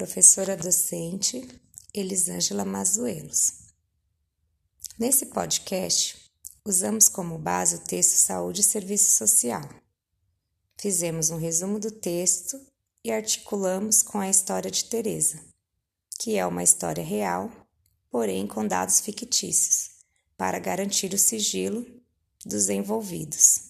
professora docente Elisângela Mazuelos. Nesse podcast, usamos como base o texto Saúde e Serviço Social. Fizemos um resumo do texto e articulamos com a história de Teresa, que é uma história real, porém com dados fictícios, para garantir o sigilo dos envolvidos.